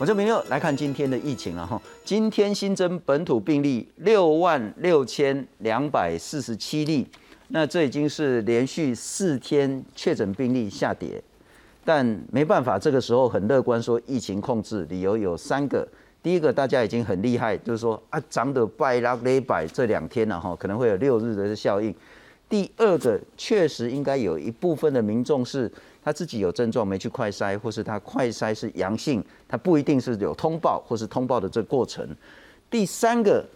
我这边又来看今天的疫情了哈。今天新增本土病例六万六千两百四十七例，那这已经是连续四天确诊病例下跌，但没办法，这个时候很乐观说疫情控制，理由有三个。第一个大家已经很厉害，就是说啊涨的拜拉雷百这两天了哈，可能会有六日的效应。第二个确实应该有一部分的民众是。他自己有症状没去快筛，或是他快筛是阳性，他不一定是有通报或是通报的这过程。第三个，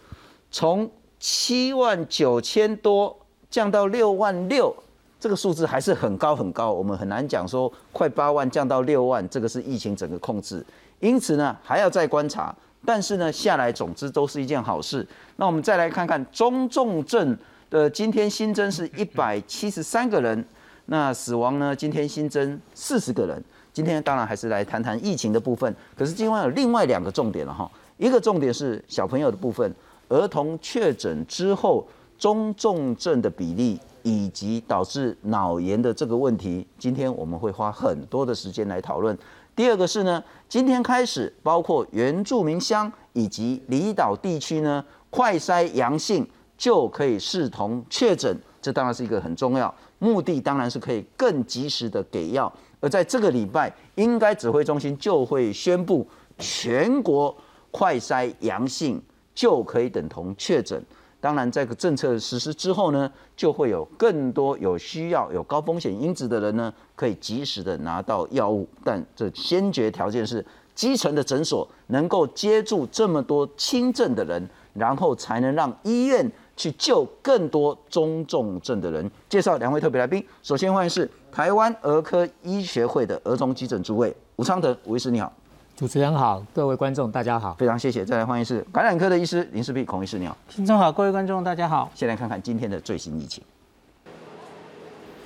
从七万九千多降到六万六，这个数字还是很高很高，我们很难讲说快八万降到六万，这个是疫情整个控制。因此呢，还要再观察。但是呢，下来总之都是一件好事。那我们再来看看中重症的今天新增是一百七十三个人。那死亡呢？今天新增四十个人。今天当然还是来谈谈疫情的部分。可是今晚有另外两个重点了哈。一个重点是小朋友的部分，儿童确诊之后中重症的比例，以及导致脑炎的这个问题，今天我们会花很多的时间来讨论。第二个是呢，今天开始，包括原住民乡以及离岛地区呢，快筛阳性就可以视同确诊，这当然是一个很重要。目的当然是可以更及时的给药，而在这个礼拜，应该指挥中心就会宣布全国快筛阳性就可以等同确诊。当然，这个政策实施之后呢，就会有更多有需要、有高风险因子的人呢，可以及时的拿到药物。但这先决条件是基层的诊所能够接住这么多轻症的人，然后才能让医院。去救更多中重症的人。介绍两位特别来宾，首先欢迎是台湾儿科医学会的儿童急诊诸位吴昌德吴医师，你好。主持人好，各位观众大家好，非常谢谢。再来欢迎是感染科的医师林世碧孔医师，你好。听众好，各位观众大家好。先来看看今天的最新疫情。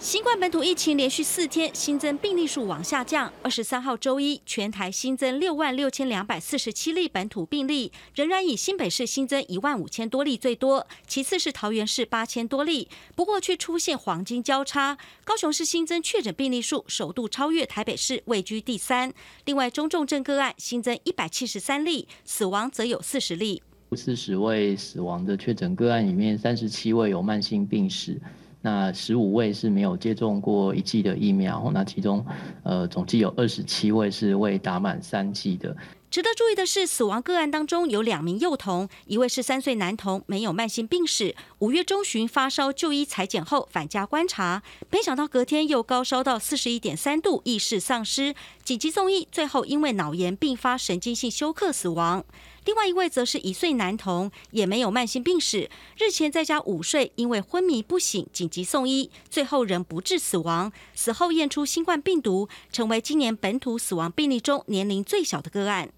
新冠本土疫情连续四天新增病例数往下降。二十三号周一，全台新增六万六千两百四十七例本土病例，仍然以新北市新增一万五千多例最多，其次是桃园市八千多例。不过却出现黄金交叉，高雄市新增确诊病例数首度超越台北市，位居第三。另外，中重症个案新增一百七十三例，死亡则有四十例。四十位死亡的确诊个案里面，三十七位有慢性病史。那十五位是没有接种过一剂的疫苗，那其中，呃，总计有二十七位是未打满三剂的。值得注意的是，死亡个案当中有两名幼童，一位是三岁男童，没有慢性病史，五月中旬发烧就医裁剪后返家观察，没想到隔天又高烧到四十一点三度，意识丧失，紧急送医，最后因为脑炎并发神经性休克死亡。另外一位则是一岁男童，也没有慢性病史，日前在家午睡，因为昏迷不醒，紧急送医，最后仍不治死亡。死后验出新冠病毒，成为今年本土死亡病例中年龄最小的个案。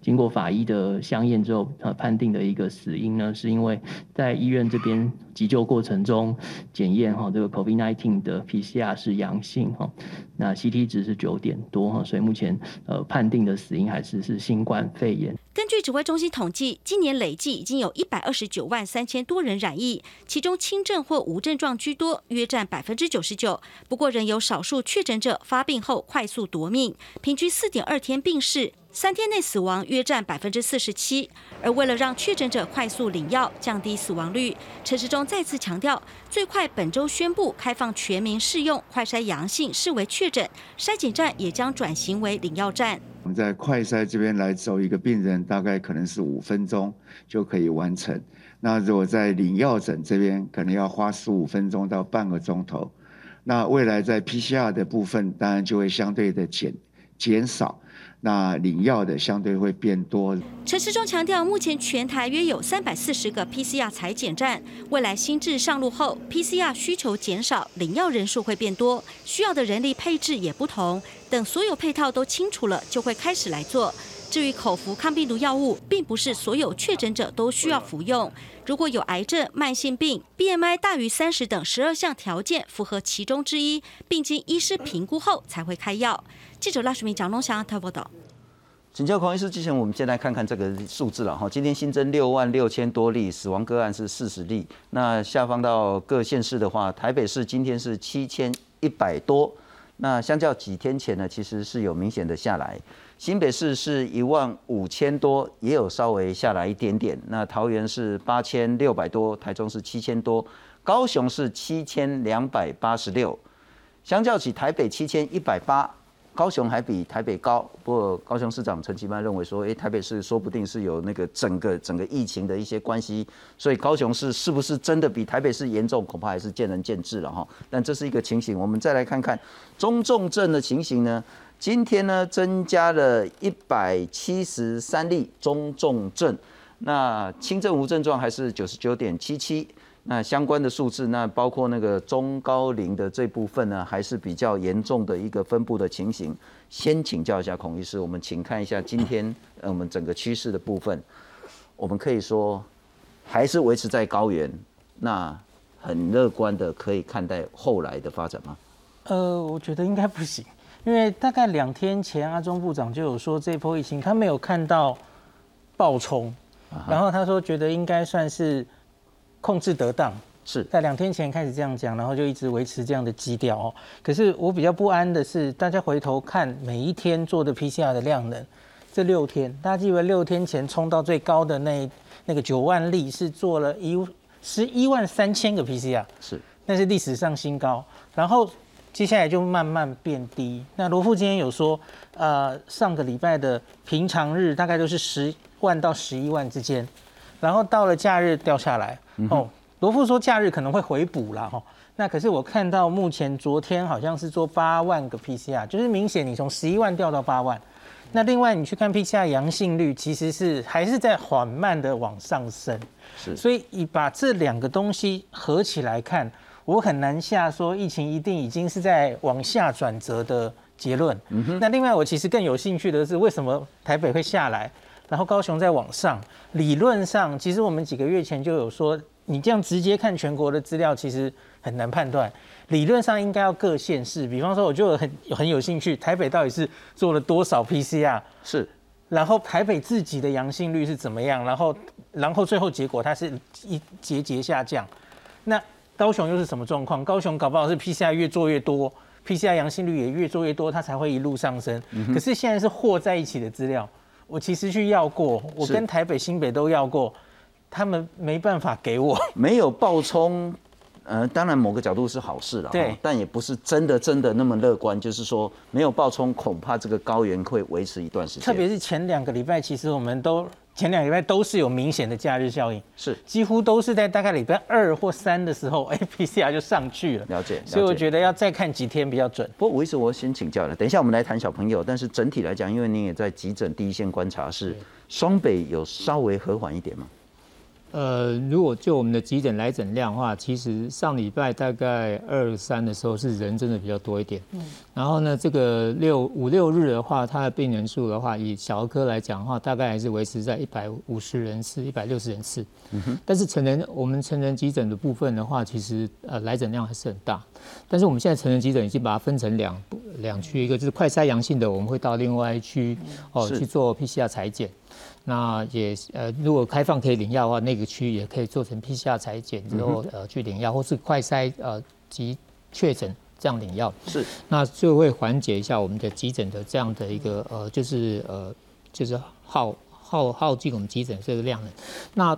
经过法医的相验之后，呃，判定的一个死因呢，是因为在医院这边急救过程中检验哈，这个 COVID-19 的 PCR 是阳性哈，那 CT 值是九点多哈，所以目前呃判定的死因还是是新冠肺炎。根据指挥中心统计，今年累计已经有一百二十九万三千多人染疫，其中轻症或无症状居多，约占百分之九十九。不过仍有少数确诊者发病后快速夺命，平均四点二天病逝。三天内死亡约占百分之四十七，而为了让确诊者快速领药，降低死亡率，陈时中再次强调，最快本周宣布开放全民试用，快筛阳性视为确诊，筛检站也将转型为领药站。我们在快筛这边来走一个病人，大概可能是五分钟就可以完成。那如果在领药诊这边，可能要花十五分钟到半个钟头。那未来在 PCR 的部分，当然就会相对的减减少。那领药的相对会变多。陈时中强调，目前全台约有三百四十个 PCR 裁剪站，未来新制上路后，PCR 需求减少，领药人数会变多，需要的人力配置也不同。等所有配套都清楚了，就会开始来做。至于口服抗病毒药物，并不是所有确诊者都需要服用。如果有癌症、慢性病、BMI 大于三十等十二项条件符合其中之一，并经医师评估后才会开药。记者赖淑明、蒋龙祥台报道。请教黄医师，之前我们先来看看这个数字了哈。今天新增六万六千多例，死亡个案是四十例。那下方到各县市的话，台北市今天是七千一百多，那相较几天前呢，其实是有明显的下来。新北市是一万五千多，也有稍微下来一点点。那桃园是八千六百多，台中是七千多，高雄是七千两百八十六。相较起台北七千一百八。高雄还比台北高，不过高雄市长陈其迈认为说，诶，台北市说不定是有那个整个整个疫情的一些关系，所以高雄市是不是真的比台北市严重，恐怕还是见仁见智了哈。但这是一个情形，我们再来看看中重症的情形呢？今天呢增加了一百七十三例中重症，那轻症无症状还是九十九点七七。那相关的数字，那包括那个中高龄的这部分呢，还是比较严重的一个分布的情形。先请教一下孔医师，我们请看一下今天呃我们整个趋势的部分，我们可以说还是维持在高原，那很乐观的可以看待后来的发展吗？呃，我觉得应该不行，因为大概两天前阿中部长就有说这波疫情他没有看到爆冲，然后他说觉得应该算是。控制得当，是在两天前开始这样讲，然后就一直维持这样的基调哦。可是我比较不安的是，大家回头看每一天做的 PCR 的量能，这六天，大家记得六天前冲到最高的那那个九万例是做了一十一万三千个 PCR，是，那是历史上新高。然后接下来就慢慢变低。那罗富今天有说，呃，上个礼拜的平常日大概都是十万到十一万之间。然后到了假日掉下来哦，罗富说假日可能会回补了哈。那可是我看到目前昨天好像是做八万个 PCR，就是明显你从十一万掉到八万。那另外你去看 PCR 阳性率，其实是还是在缓慢的往上升。是，所以你把这两个东西合起来看，我很难下说疫情一定已经是在往下转折的结论。那另外我其实更有兴趣的是，为什么台北会下来？然后高雄在往上，理论上其实我们几个月前就有说，你这样直接看全国的资料，其实很难判断。理论上应该要各县市，比方说我就很很有兴趣，台北到底是做了多少 PCR？是，然后台北自己的阳性率是怎么样？然后然后最后结果它是一节节下降。那高雄又是什么状况？高雄搞不好是 PCR 越做越多，PCR 阳性率也越做越多，它才会一路上升。可是现在是和在一起的资料。我其实去要过，我跟台北、新北都要过，他们没办法给我。没有爆冲，呃，当然某个角度是好事了，对，但也不是真的真的那么乐观。就是说，没有爆冲，恐怕这个高原会维持一段时间。特别是前两个礼拜，其实我们都。前两礼拜都是有明显的假日效应，是几乎都是在大概礼拜二或三的时候，哎，PCR 就上去了。了解，所以我觉得要再看几天比较准。不过我一直我先请教了，等一下我们来谈小朋友，但是整体来讲，因为您也在急诊第一线观察，是双北有稍微和缓一点吗？呃，如果就我们的急诊来诊量的话，其实上礼拜大概二三的时候是人真的比较多一点。嗯。然后呢，这个六五六日的话，它的病人数的话，以小儿科来讲的话，大概还是维持在一百五十人次、一百六十人次。嗯哼。但是成人我们成人急诊的部分的话，其实呃来诊量还是很大。但是我们现在成人急诊已经把它分成两两区，一个就是快筛阳性的，我们会到另外一区哦去做 PCR 裁剪。那也呃，如果开放可以领药的话，那个区也可以做成 PCR 裁剪之后呃去领药，或是快筛呃及确诊这样领药。是，那就会缓解一下我们的急诊的这样的一个呃，就是呃就是耗耗耗尽我们急诊这个量的。那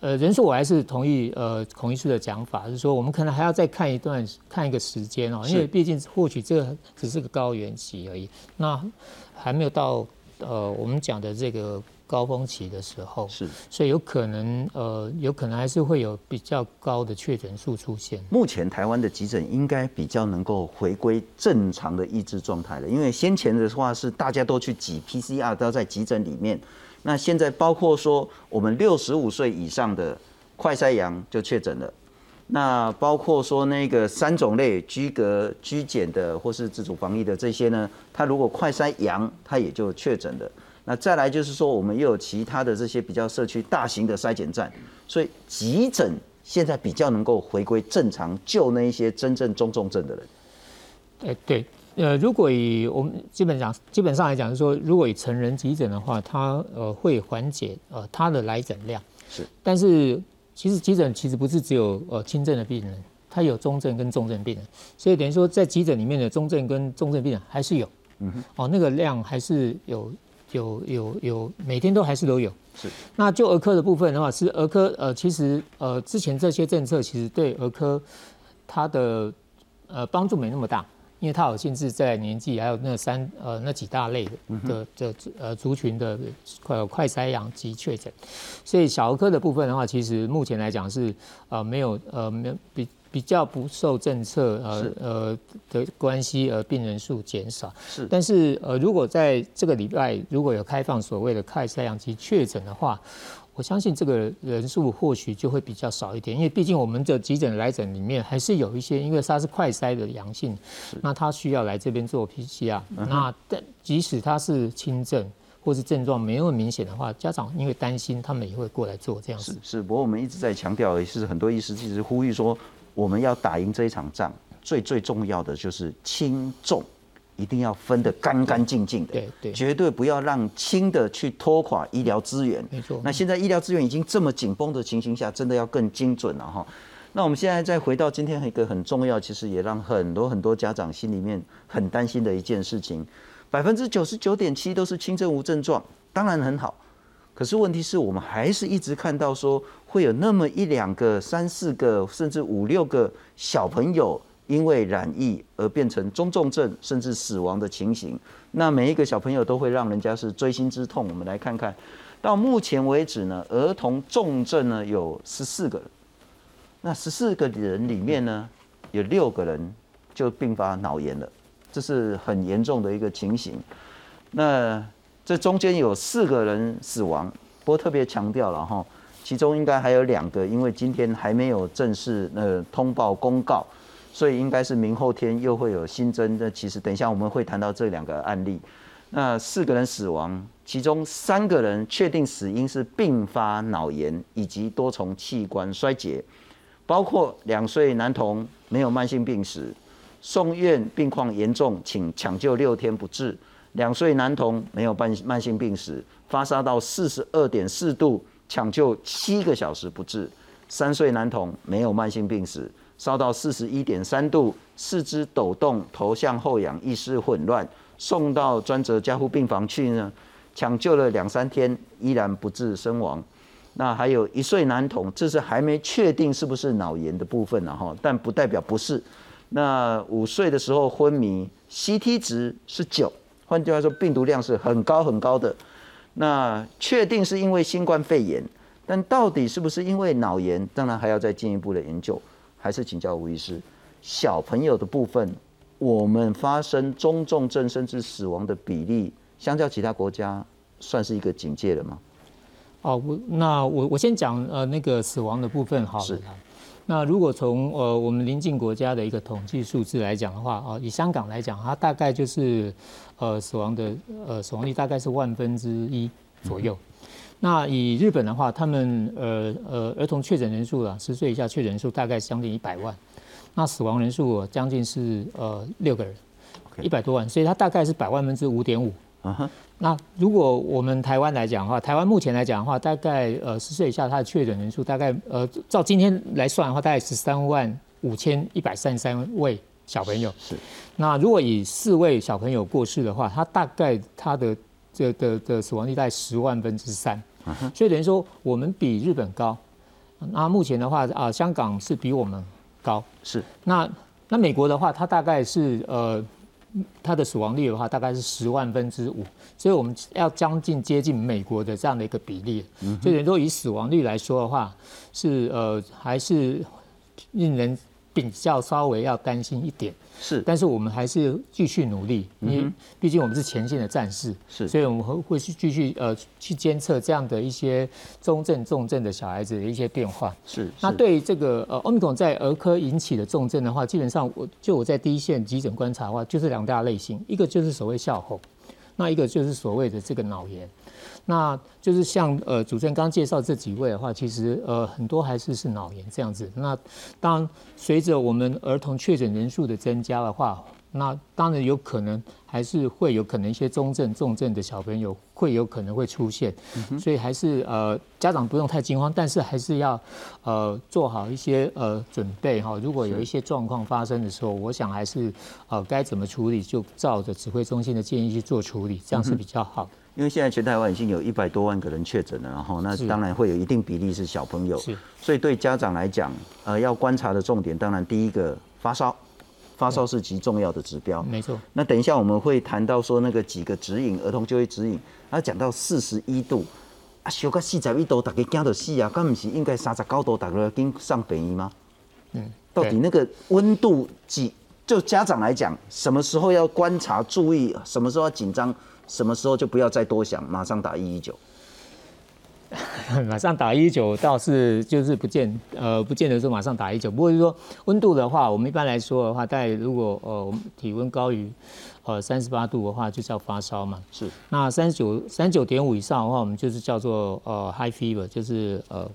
呃人数我还是同意呃孔医师的讲法，是说我们可能还要再看一段看一个时间哦，因为毕竟或许这个只是个高原期而已，那还没有到呃我们讲的这个。高峰期的时候是，所以有可能呃，有可能还是会有比较高的确诊数出现。目前台湾的急诊应该比较能够回归正常的抑制状态了，因为先前的话是大家都去挤 PCR 都在急诊里面，那现在包括说我们六十五岁以上的快筛阳就确诊了，那包括说那个三种类居隔居检的或是自主防疫的这些呢，他如果快筛阳，他也就确诊了。那再来就是说，我们又有其他的这些比较社区大型的筛检站，所以急诊现在比较能够回归正常，救那一些真正中重症的人。哎，对，呃，如果以我们基本上基本上来讲是说，如果以成人急诊的话，它呃会缓解呃它的来诊量。是，但是其实急诊其实不是只有呃轻症的病人。它有中症跟重症病人，所以等于说在急诊里面的中症跟重症病人还是有，嗯哼，哦，那个量还是有有有有，每天都还是都有。是。那就儿科的部分的话，是儿科呃，其实呃之前这些政策其实对儿科它的呃帮助没那么大。因为它有限制在年纪，还有那三呃那几大类的的的呃族群的快快筛阳及确诊，所以小儿科的部分的话，其实目前来讲是呃没有呃没比比较不受政策呃呃的关系而病人数减少。是，但是呃如果在这个礼拜如果有开放所谓的快筛阳及确诊的话。我相信这个人数或许就会比较少一点，因为毕竟我们的急诊来诊里面还是有一些，因为他是快筛的阳性，那他需要来这边做 PCR。那但即使他是轻症或是症状没那么明显的话，家长因为担心，他们也会过来做这样子。是，不过我们一直在强调，也是很多医师其实呼吁说，我们要打赢这一场仗，最最重要的就是轻重。一定要分得干干净净的，对对，绝对不要让轻的去拖垮医疗资源。没错。那现在医疗资源已经这么紧绷的情形下，真的要更精准了哈。那我们现在再回到今天一个很重要，其实也让很多很多家长心里面很担心的一件事情：百分之九十九点七都是轻症无症状，当然很好。可是问题是我们还是一直看到说会有那么一两个、三四个，甚至五六个小朋友。因为染疫而变成中重症甚至死亡的情形，那每一个小朋友都会让人家是锥心之痛。我们来看看，到目前为止呢，儿童重症呢有十四个人，那十四个人里面呢，有六个人就并发脑炎了，这是很严重的一个情形。那这中间有四个人死亡，不过特别强调了哈，其中应该还有两个，因为今天还没有正式呃通报公告。所以应该是明后天又会有新增。那其实等一下我们会谈到这两个案例。那四个人死亡，其中三个人确定死因是并发脑炎以及多重器官衰竭，包括两岁男童没有慢性病史，送院病况严重，请抢救六天不治。两岁男童没有慢慢性病史，发烧到四十二点四度，抢救七个小时不治。三岁男童没有慢性病史。烧到四十一点三度，四肢抖动，头向后仰，意识混乱，送到专责加护病房去呢，抢救了两三天，依然不治身亡。那还有一岁男童，这是还没确定是不是脑炎的部分呢哈，但不代表不是。那五岁的时候昏迷，CT 值是九，换句话说，病毒量是很高很高的。那确定是因为新冠肺炎，但到底是不是因为脑炎，当然还要再进一步的研究。还是请教吴医师，小朋友的部分，我们发生中重症甚至死亡的比例，相较其他国家，算是一个警戒了吗？哦，我那我我先讲呃那个死亡的部分好了。那如果从呃我们邻近国家的一个统计数字来讲的话，啊，以香港来讲，它大概就是呃死亡的呃死亡率大概是万分之一左右。那以日本的话，他们呃呃儿童确诊人数啊，十岁以下确诊人数大概将近一百万，那死亡人数将近是呃六个人，一百多万，所以它大概是百万分之五点五。啊哈。那如果我们台湾来讲的话，台湾目前来讲的话，大概呃十岁以下它的确诊人数大概呃照今天来算的话，大概十三万五千一百三十三位小朋友。是。那如果以四位小朋友过世的话，他大概他的这的的死亡率在十万分之三，所以等于说我们比日本高。那目前的话啊，香港是比我们高。是。那那美国的话，它大概是呃，它的死亡率的话大概是十万分之五，所以我们要将近接近美国的这样的一个比例。嗯所以等于说以死亡率来说的话，是呃还是令人比较稍微要担心一点。是，但是我们还是继续努力，因为毕竟我们是前线的战士，是，所以我们会会去继续呃去监测这样的一些中症、重症的小孩子的一些变化。是，那对于这个呃欧米伽在儿科引起的重症的话，基本上我就我在第一线急诊观察的话，就是两大类型，一个就是所谓笑后，那一个就是所谓的这个脑炎。那就是像呃主持人刚介绍这几位的话，其实呃很多还是是脑炎这样子。那当随着我们儿童确诊人数的增加的话，那当然有可能还是会有可能一些中症、重症的小朋友会有可能会出现，所以还是呃家长不用太惊慌，但是还是要呃做好一些呃准备哈。如果有一些状况发生的时候，我想还是呃该怎么处理就照着指挥中心的建议去做处理，这样是比较好。因为现在全台湾已经有一百多万个人确诊了，然后那当然会有一定比例是小朋友，所以对家长来讲，呃，要观察的重点，当然第一个发烧，发烧是极重要的指标，没错。那等一下我们会谈到说那个几个指引，儿童就业指引，他讲到四十一度，啊，小个四十一度，大家惊到死啊，敢不是应该三十九度，大家跟上北医吗？嗯，到底那个温度几？就家长来讲，什么时候要观察注意，什么时候要紧张？什么时候就不要再多想，马上打一一九。马上打一一九倒是就是不见呃不见得说马上打一九，不过是说温度的话，我们一般来说的话，大概如果呃我们体温高于呃三十八度的话，就叫发烧嘛。是。那三十九三九点五以上的话，我们就是叫做呃 high fever，就是呃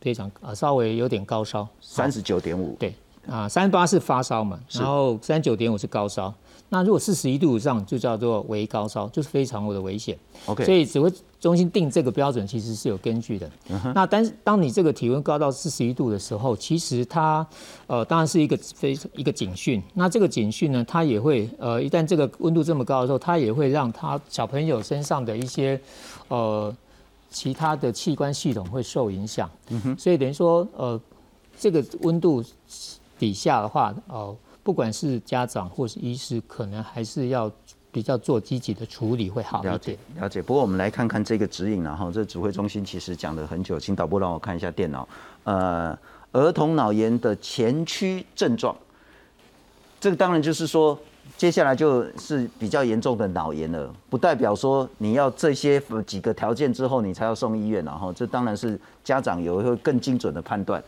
非常呃稍微有点高烧。三十九点五。对。啊，三十八是发烧嘛，然后三九点五是高烧。那如果四十一度以上，就叫做微高烧，就是非常的危险。OK，所以指挥中心定这个标准其实是有根据的。那但是当你这个体温高到四十一度的时候，其实它呃当然是一个非一个警讯。那这个警讯呢，它也会呃一旦这个温度这么高的时候，它也会让他小朋友身上的一些呃其他的器官系统会受影响。嗯哼，所以等于说呃这个温度底下的话，呃。不管是家长或是医师，可能还是要比较做积极的处理会好一点。了解。不过我们来看看这个指引，然后这指挥中心其实讲了很久，请导播让我看一下电脑。呃，儿童脑炎的前驱症状，这个当然就是说，接下来就是比较严重的脑炎了，不代表说你要这些几个条件之后你才要送医院，然后这当然是家长有一个更精准的判断。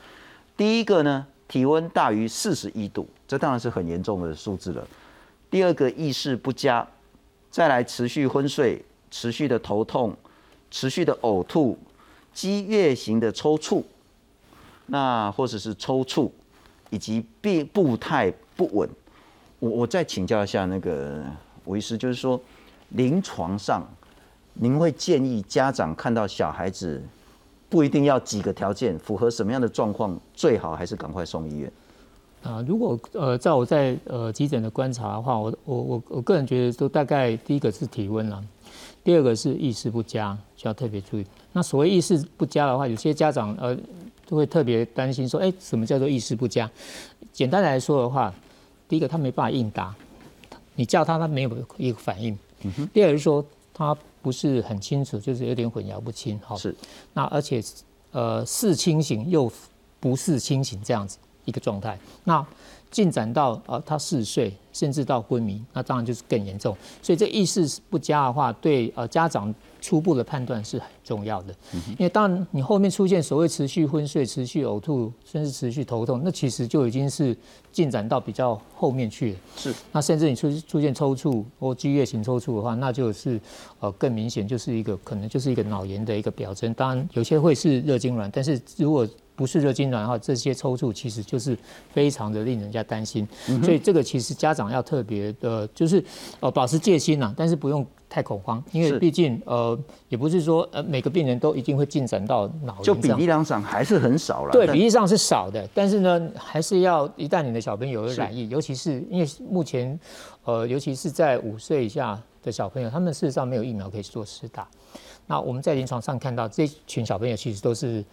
第一个呢？体温大于四十一度，这当然是很严重的数字了。第二个意识不佳，再来持续昏睡、持续的头痛、持续的呕吐、激越型的抽搐，那或者是抽搐，以及步步态不稳。我我再请教一下那个吴医师，就是说临床上，您会建议家长看到小孩子？不一定要几个条件符合什么样的状况最好，还是赶快送医院啊？如果呃，在我在呃急诊的观察的话，我我我我个人觉得都大概第一个是体温了，第二个是意识不佳，需要特别注意。那所谓意识不佳的话，有些家长呃都会特别担心说，哎，什么叫做意识不佳？简单来说的话，第一个他没办法应答，你叫他他没有一个反应。嗯。第二个是说他。不是很清楚，就是有点混淆不清，好。是。那而且，呃，是清醒又不是清醒这样子一个状态。那进展到呃他嗜睡，甚至到昏迷，那当然就是更严重。所以这意识不佳的话，对呃家长。初步的判断是很重要的，因为当然你后面出现所谓持续昏睡、持续呕吐，甚至持续头痛，那其实就已经是进展到比较后面去了。是，那甚至你出出现抽搐或激越型抽搐的话，那就是呃更明显，就是一个可能就是一个脑炎的一个表征。当然有些会是热痉挛，但是如果不是热痉挛的话，这些抽搐其实就是非常的令人家担心。所以这个其实家长要特别的，就是呃保持戒心呐，但是不用。太恐慌，因为毕竟呃，也不是说呃每个病人都一定会进展到脑炎，就比例上还是很少了。对，比例上是少的，但是呢，还是要一旦你的小朋友有染疫，尤其是因为目前呃，尤其是在五岁以下的小朋友，他们事实上没有疫苗可以做施打。那我们在临床上看到这群小朋友其实都是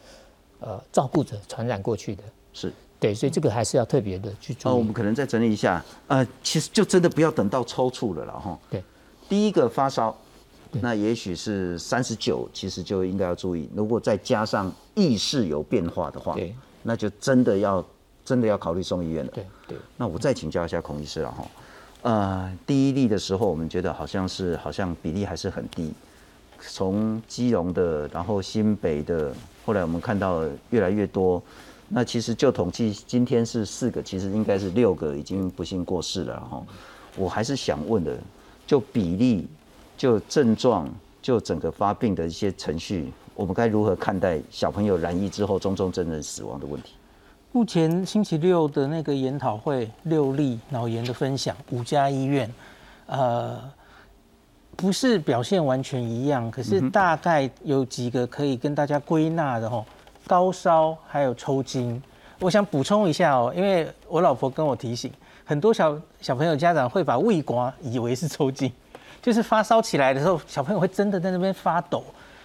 呃照顾者传染过去的，是对，所以这个还是要特别的去做。哦，我们可能再整理一下，呃，其实就真的不要等到抽搐了了哈。对。第一个发烧，那也许是三十九，其实就应该要注意。如果再加上意识有变化的话，对，那就真的要真的要考虑送医院了。对对。那我再请教一下孔医师了哈，呃，第一例的时候，我们觉得好像是好像比例还是很低，从基隆的，然后新北的，后来我们看到越来越多。那其实就统计，今天是四个，其实应该是六个已经不幸过世了哈。我还是想问的。就比例、就症状、就整个发病的一些程序，我们该如何看待小朋友染疫之后中重症人死亡的问题？目前星期六的那个研讨会，六例脑炎的分享，五家医院，呃，不是表现完全一样，可是大概有几个可以跟大家归纳的哦，高烧还有抽筋。我想补充一下哦，因为我老婆跟我提醒，很多小小朋友家长会把胃刮以为是抽筋，就是发烧起来的时候，小朋友会真的在那边发抖。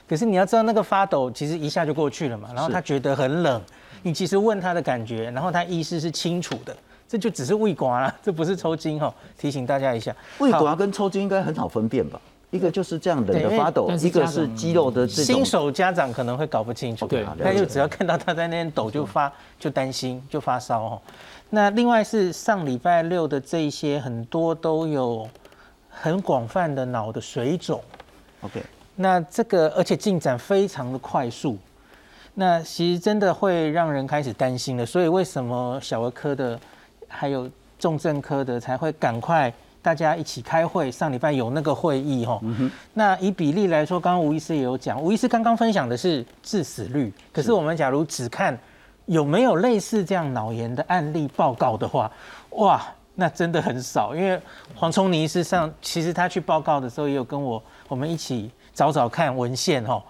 可是你要知道，那个发抖其实一下就过去了嘛，然后他觉得很冷。你其实问他的感觉，然后他意识是清楚的，这就只是胃刮了，这不是抽筋哈。提醒大家一下，胃刮跟抽筋应该很好分辨吧？一个就是这样冷的发抖，一个是肌肉的这种。新手家长可能会搞不清楚，对，他就只要看到他在那边抖就发，就担心就发烧哦。那另外是上礼拜六的这一些，很多都有很广泛的脑的水肿。OK，那这个而且进展非常的快速。那其实真的会让人开始担心了，所以为什么小儿科的还有重症科的才会赶快大家一起开会？上礼拜有那个会议哈。那以比例来说，刚刚吴医师也有讲，吴医师刚刚分享的是致死率，可是我们假如只看有没有类似这样脑炎的案例报告的话，哇，那真的很少。因为黄聪尼医师上其实他去报告的时候，也有跟我我们一起找找看文献哈。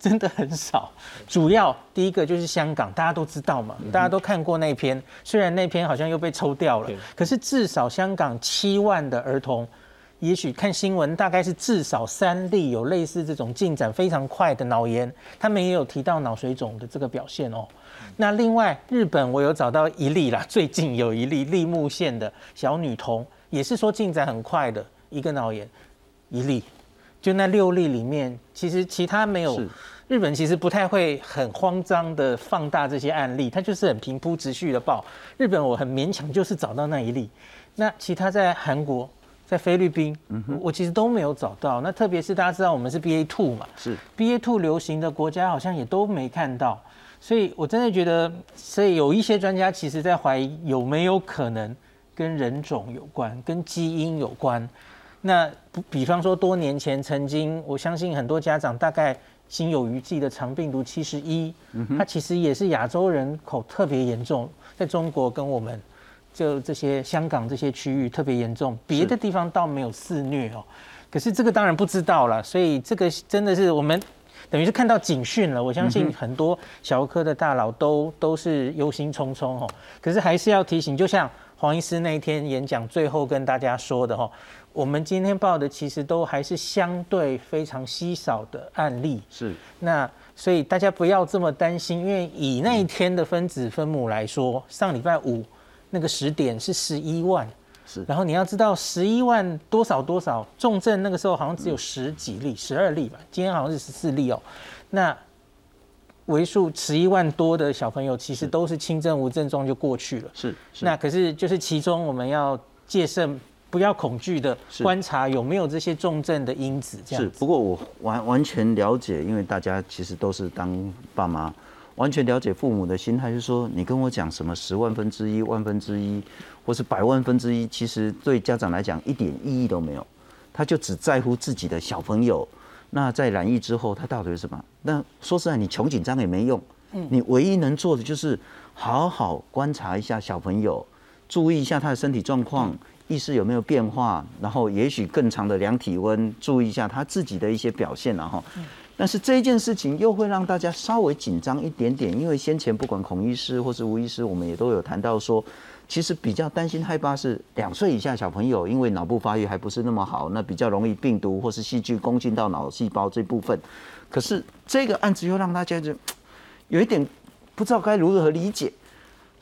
真的很少，主要第一个就是香港，大家都知道嘛，大家都看过那篇，虽然那篇好像又被抽掉了，可是至少香港七万的儿童，也许看新闻大概是至少三例有类似这种进展非常快的脑炎，他们也有提到脑水肿的这个表现哦。那另外日本我有找到一例啦，最近有一例立木县的小女童，也是说进展很快的一个脑炎，一例。就那六例里面，其实其他没有。日本其实不太会很慌张的放大这些案例，它就是很平铺直叙的报。日本我很勉强就是找到那一例，那其他在韩国、在菲律宾，我其实都没有找到。那特别是大家知道我们是 BA two 嘛，是 BA two 流行的国家好像也都没看到，所以我真的觉得，所以有一些专家其实在怀疑有没有可能跟人种有关、跟基因有关。那比方说，多年前曾经，我相信很多家长大概心有余悸的肠病毒七十一，它其实也是亚洲人口特别严重，在中国跟我们就这些香港这些区域特别严重，别的地方倒没有肆虐哦。可是这个当然不知道了，所以这个真的是我们等于是看到警讯了。我相信很多小儿科的大佬都都是忧心忡忡哦。可是还是要提醒，就像黄医师那一天演讲最后跟大家说的哈。我们今天报的其实都还是相对非常稀少的案例，是。那所以大家不要这么担心，因为以那一天的分子分母来说，上礼拜五那个十点是十一万，是，然后你要知道十一万多少多少重症，那个时候好像只有十几例，十二例吧，今天好像是十四例哦，那为数十一万多的小朋友，其实都是轻症无症状就过去了，是，那可是就是其中我们要戒慎。不要恐惧的观察有没有这些重症的因子，这样是。不过我完完全了解，因为大家其实都是当爸妈，完全了解父母的心态，就是说你跟我讲什么十万分之一、万分之一，或是百万分之一，其实对家长来讲一点意义都没有，他就只在乎自己的小朋友。那在染疫之后，他到底是什么？那说实在，你穷紧张也没用，嗯，你唯一能做的就是好好观察一下小朋友，注意一下他的身体状况。意识有没有变化？然后也许更长的量体温，注意一下他自己的一些表现，然后，但是这一件事情又会让大家稍微紧张一点点，因为先前不管孔医师或是吴医师，我们也都有谈到说，其实比较担心害怕是两岁以下小朋友，因为脑部发育还不是那么好，那比较容易病毒或是细菌攻进到脑细胞这部分。可是这个案子又让大家就有一点不知道该如何理解。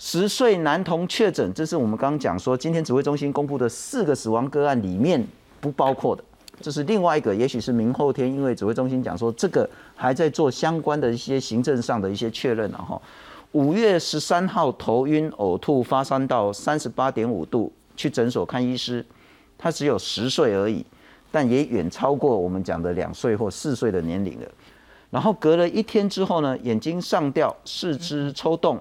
十岁男童确诊，这是我们刚刚讲说，今天指挥中心公布的四个死亡个案里面不包括的，这是另外一个，也许是明后天，因为指挥中心讲说这个还在做相关的一些行政上的一些确认了哈。五月十三号头晕呕吐发烧到三十八点五度，去诊所看医师，他只有十岁而已，但也远超过我们讲的两岁或四岁的年龄了。然后隔了一天之后呢，眼睛上吊，四肢抽动。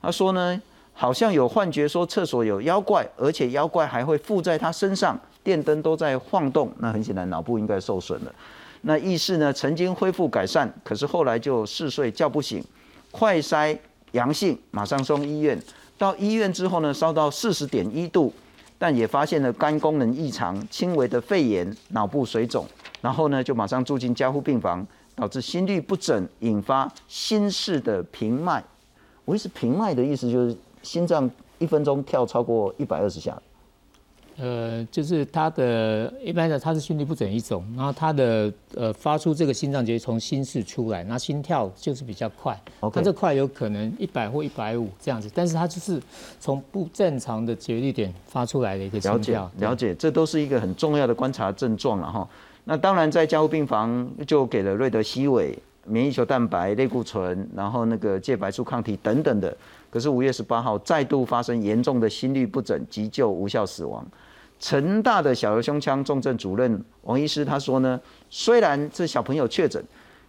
他说呢，好像有幻觉，说厕所有妖怪，而且妖怪还会附在他身上，电灯都在晃动。那很显然脑部应该受损了。那意识呢，曾经恢复改善，可是后来就嗜睡叫不醒，快筛阳性，马上送医院。到医院之后呢，烧到四十点一度，但也发现了肝功能异常、轻微的肺炎、脑部水肿，然后呢就马上住进加护病房，导致心律不整，引发心室的平脉。我意思平脉的意思就是心脏一分钟跳超过一百二十下。呃，就是他的一般的，他是心律不整一种，然后他的呃发出这个心脏节从心室出来，那心跳就是比较快，它这快有可能一百或一百五这样子，但是它就是从不正常的节律点发出来的一个心跳。了解，这都是一个很重要的观察症状了哈。那当然在加护病房就给了瑞德西韦、免疫球蛋白、类固醇，然后那个介白素抗体等等的。可是五月十八号再度发生严重的心律不整，急救无效死亡。成大的小儿胸腔重症主任王医师他说呢，虽然这小朋友确诊，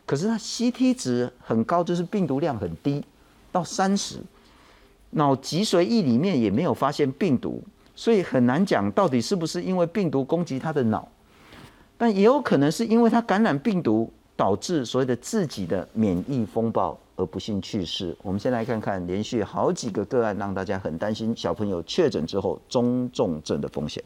可是他 CT 值很高，就是病毒量很低，到三十，脑脊髓液里面也没有发现病毒，所以很难讲到底是不是因为病毒攻击他的脑，但也有可能是因为他感染病毒导致所谓的自己的免疫风暴而不幸去世。我们先来看看连续好几个个案，让大家很担心小朋友确诊之后中重症的风险。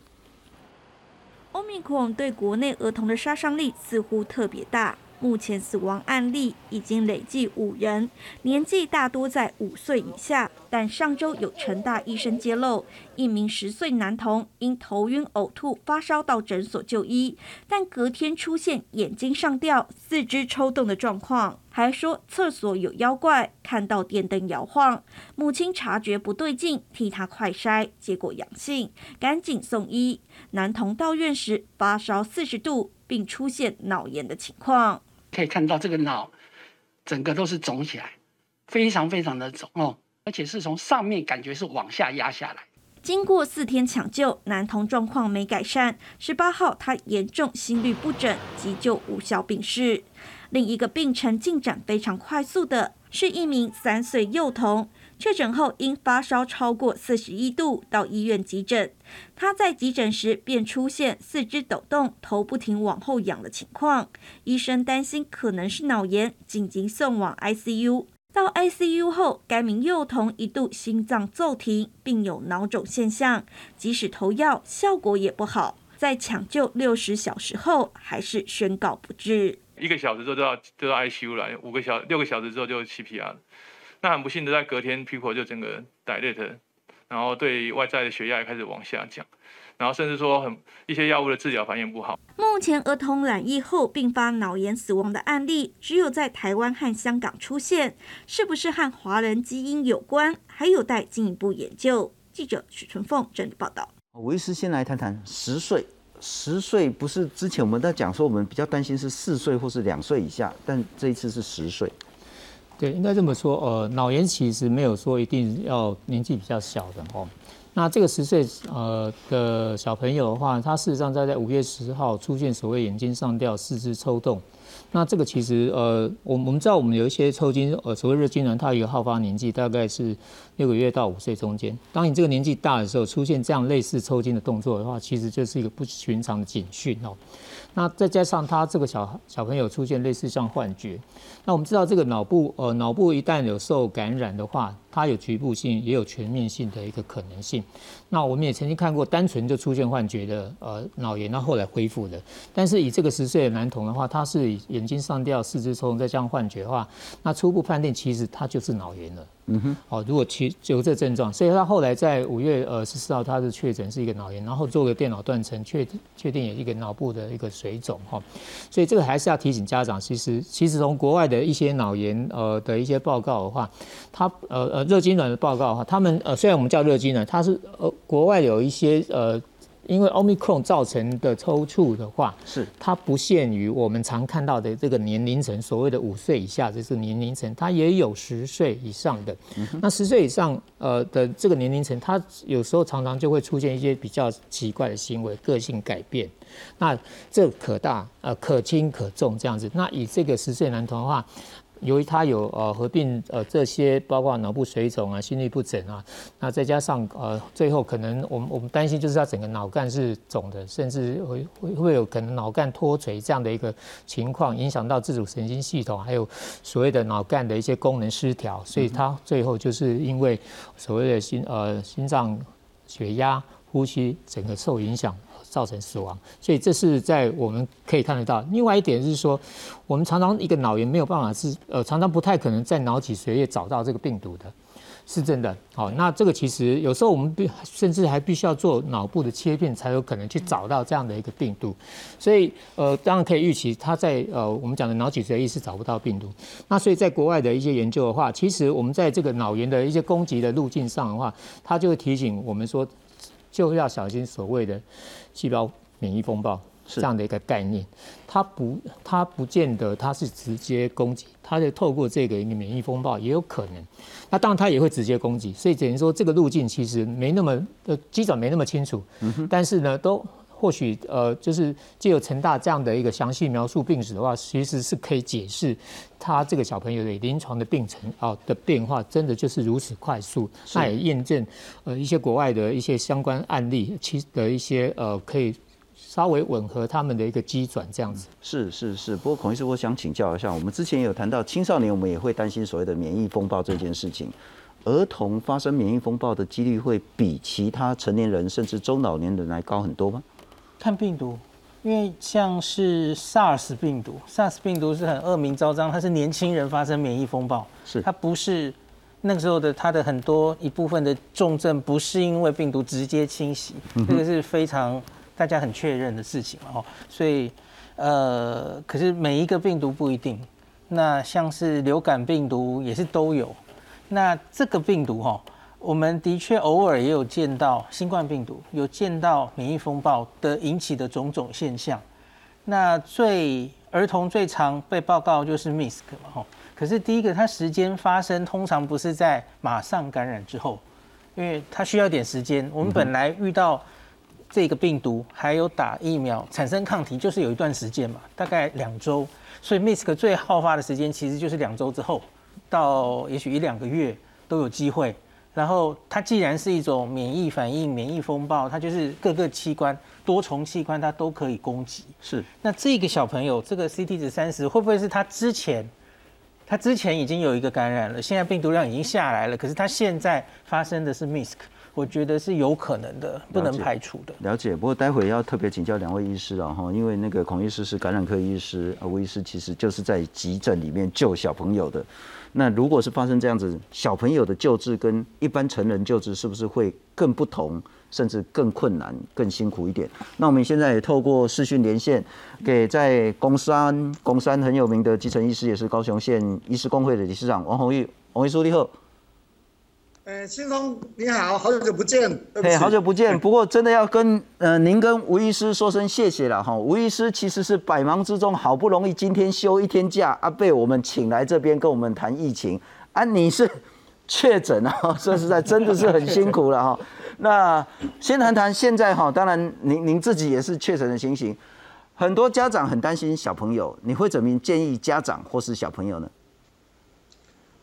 欧米克对国内儿童的杀伤力似乎特别大，目前死亡案例已经累计五人，年纪大多在五岁以下。但上周有成大医生揭露，一名十岁男童因头晕、呕吐、发烧到诊所就医，但隔天出现眼睛上吊、四肢抽动的状况，还说厕所有妖怪，看到电灯摇晃。母亲察觉不对劲，替他快筛，结果阳性，赶紧送医。男童到院时发烧四十度，并出现脑炎的情况。可以看到这个脑整个都是肿起来，非常非常的肿哦。而且是从上面感觉是往下压下来。经过四天抢救，男童状况没改善。十八号，他严重心律不整，急救无效病逝。另一个病程进展非常快速的是一名三岁幼童，确诊后因发烧超过四十一度到医院急诊。他在急诊时便出现四肢抖动、头不停往后仰的情况，医生担心可能是脑炎，紧急送往 ICU。到 ICU 后，该名幼童一度心脏骤停，并有脑肿现象，即使投药效果也不好。在抢救六十小时后，还是宣告不治。一个小时之后就要就到 ICU 了，五个小六个小时之后就 CPR。那很不幸的，在隔天 people 就整个 dilate，然后对外在的血压也开始往下降。然后甚至说很一些药物的治疗反应不好。目前儿童染疫后并发脑炎死亡的案例只有在台湾和香港出现，是不是和华人基因有关，还有待进一步研究。记者许春凤整理报道。维斯先来谈谈十岁，十岁不是之前我们在讲说我们比较担心是四岁或是两岁以下，但这一次是十岁。对，应该这么说。呃，脑炎其实没有说一定要年纪比较小的哦。那这个十岁呃的小朋友的话，他事实上在在五月十号出现所谓眼睛上吊、四肢抽动。那这个其实呃，我我们知道我们有一些抽筋呃所谓热痉挛，它一个好发年纪大概是六个月到五岁中间。当你这个年纪大的时候，出现这样类似抽筋的动作的话，其实就是一个不寻常的警讯哦。那再加上他这个小小朋友出现类似像幻觉，那我们知道这个脑部呃脑部一旦有受感染的话，它有局部性也有全面性的一个可能性。那我们也曾经看过单纯就出现幻觉的呃脑炎，那后来恢复的。但是以这个十岁的男童的话，他是眼睛上吊、四肢抽动再加上幻觉的话，那初步判定其实他就是脑炎了。嗯哼，哦，如果其有这症状，所以他后来在五月呃十四号，他是确诊是一个脑炎，然后做个电脑断层，确确定有一个脑部的一个水肿哈，所以这个还是要提醒家长，其实其实从国外的一些脑炎呃的一些报告的话，他呃呃热痉挛的报告的话，他们呃虽然我们叫热痉挛，它是呃国外有一些呃。因为 Omicron 造成的抽搐的话，是它不限于我们常看到的这个年龄层，所谓的五岁以下这是年龄层，它也有十岁以上的。那十岁以上呃的这个年龄层，它有时候常常就会出现一些比较奇怪的行为，个性改变。那这可大呃可轻可重这样子。那以这个十岁男童的话。由于他有呃合并呃这些包括脑部水肿啊、心律不整啊，那再加上呃最后可能我们我们担心就是他整个脑干是肿的，甚至会会会有可能脑干脱垂这样的一个情况，影响到自主神经系统，还有所谓的脑干的一些功能失调，所以他最后就是因为所谓的心呃心脏血压、呼吸整个受影响。造成死亡，所以这是在我们可以看得到。另外一点是说，我们常常一个脑炎没有办法是呃，常常不太可能在脑脊髓液找到这个病毒的，是真的。好，那这个其实有时候我们必甚至还必须要做脑部的切片，才有可能去找到这样的一个病毒。所以呃，当然可以预期，它在呃我们讲的脑脊髓液是找不到病毒。那所以在国外的一些研究的话，其实我们在这个脑炎的一些攻击的路径上的话，它就会提醒我们说。就要小心所谓的细胞免疫风暴这样的一个概念，它不，它不见得它是直接攻击，它就透过这个一个免疫风暴也有可能。那当然它也会直接攻击，所以等于说这个路径其实没那么呃机转没那么清楚，但是呢都。或许呃，就是借由陈大这样的一个详细描述病史的话，其实是可以解释他这个小朋友的临床的病程啊的变化，真的就是如此快速。那也验证呃一些国外的一些相关案例，其的一些呃可以稍微吻合他们的一个机转这样子。是是是，不过孔医师，我想请教一下，我们之前有谈到青少年，我们也会担心所谓的免疫风暴这件事情。儿童发生免疫风暴的几率会比其他成年人甚至中老年人来高很多吗？看病毒，因为像是 SARS 病毒，SARS 病毒是很恶名昭彰，它是年轻人发生免疫风暴，是。它不是那个时候的它的很多一部分的重症不是因为病毒直接侵袭，这个是非常大家很确认的事情哦，所以呃，可是每一个病毒不一定，那像是流感病毒也是都有，那这个病毒哈。我们的确偶尔也有见到新冠病毒，有见到免疫风暴的引起的种种现象。那最儿童最常被报告就是 MISC 嘛，吼。可是第一个，它时间发生通常不是在马上感染之后，因为它需要点时间。我们本来遇到这个病毒，还有打疫苗产生抗体，就是有一段时间嘛，大概两周。所以 MISC 最好发的时间其实就是两周之后，到也许一两个月都有机会。然后它既然是一种免疫反应、免疫风暴，它就是各个器官、多重器官它都可以攻击。是。那这个小朋友，这个 CT 值三十，会不会是他之前，他之前已经有一个感染了，现在病毒量已经下来了，可是他现在发生的是 MISC，我觉得是有可能的，不能排除的。了解。不过待会要特别请教两位医师了哈，因为那个孔医师是感染科医师，啊，吴医师其实就是在急诊里面救小朋友的。那如果是发生这样子，小朋友的救治跟一般成人救治是不是会更不同，甚至更困难、更辛苦一点？那我们现在也透过视讯连线，给在公山公山很有名的基层医师，也是高雄县医师工会的理事长王宏玉，王医师你好。呃，新松你好，好久不见。嘿，好久不见。不过真的要跟呃您跟吴医师说声谢谢了哈。吴医师其实是百忙之中好不容易今天休一天假啊，被我们请来这边跟我们谈疫情啊。你是确诊啊，说实在真的是很辛苦了哈。那先谈谈现在哈，当然您您自己也是确诊的情形，很多家长很担心小朋友，你会怎么建议家长或是小朋友呢？